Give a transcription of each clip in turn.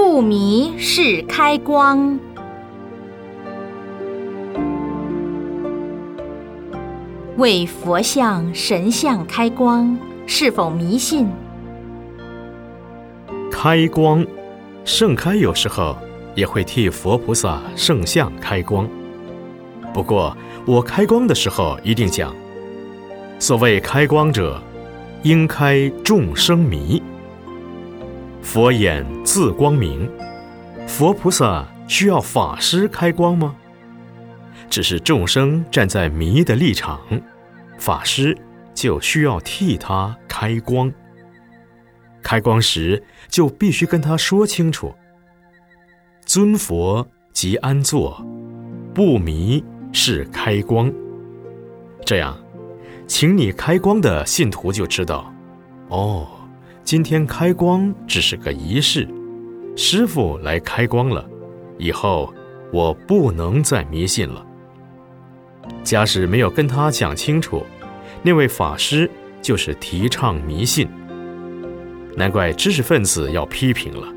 不迷是开光。为佛像、神像开光，是否迷信？开光，盛开有时候也会替佛菩萨圣像开光。不过我开光的时候一定讲：所谓开光者，应开众生迷。佛眼自光明，佛菩萨需要法师开光吗？只是众生站在迷的立场，法师就需要替他开光。开光时就必须跟他说清楚：尊佛即安坐，不迷是开光。这样，请你开光的信徒就知道，哦，今天开光只是个仪式，师傅来开光了，以后我不能再迷信了。假使没有跟他讲清楚，那位法师就是提倡迷信，难怪知识分子要批评了。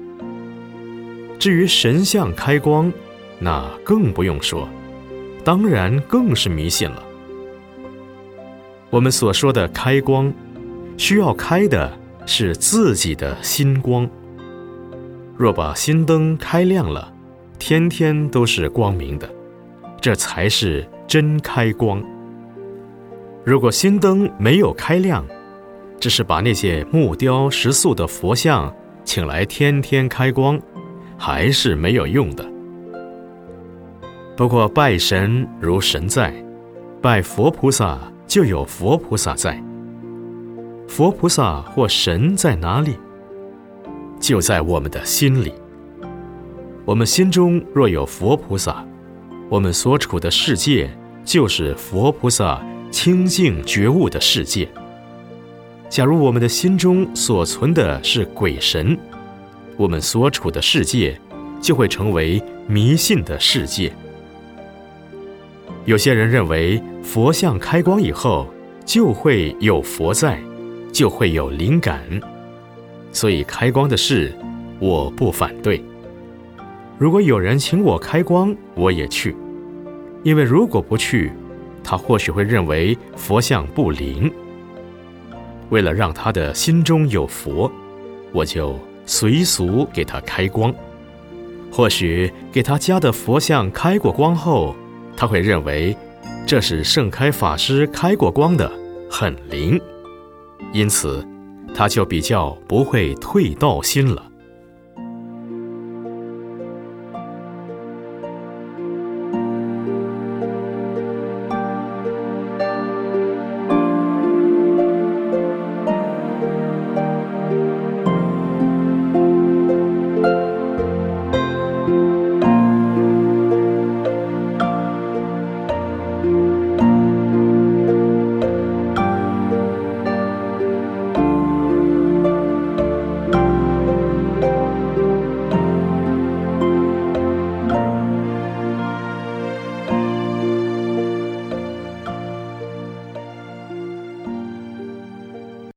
至于神像开光，那更不用说，当然更是迷信了。我们所说的开光，需要开的是自己的心光。若把心灯开亮了，天天都是光明的，这才是。真开光。如果心灯没有开亮，只是把那些木雕石塑的佛像请来天天开光，还是没有用的。不过拜神如神在，拜佛菩萨就有佛菩萨在。佛菩萨或神在哪里？就在我们的心里。我们心中若有佛菩萨，我们所处的世界。就是佛菩萨清净觉悟的世界。假如我们的心中所存的是鬼神，我们所处的世界就会成为迷信的世界。有些人认为佛像开光以后就会有佛在，就会有灵感，所以开光的事我不反对。如果有人请我开光，我也去。因为如果不去，他或许会认为佛像不灵。为了让他的心中有佛，我就随俗给他开光。或许给他家的佛像开过光后，他会认为这是盛开法师开过光的，很灵，因此他就比较不会退道心了。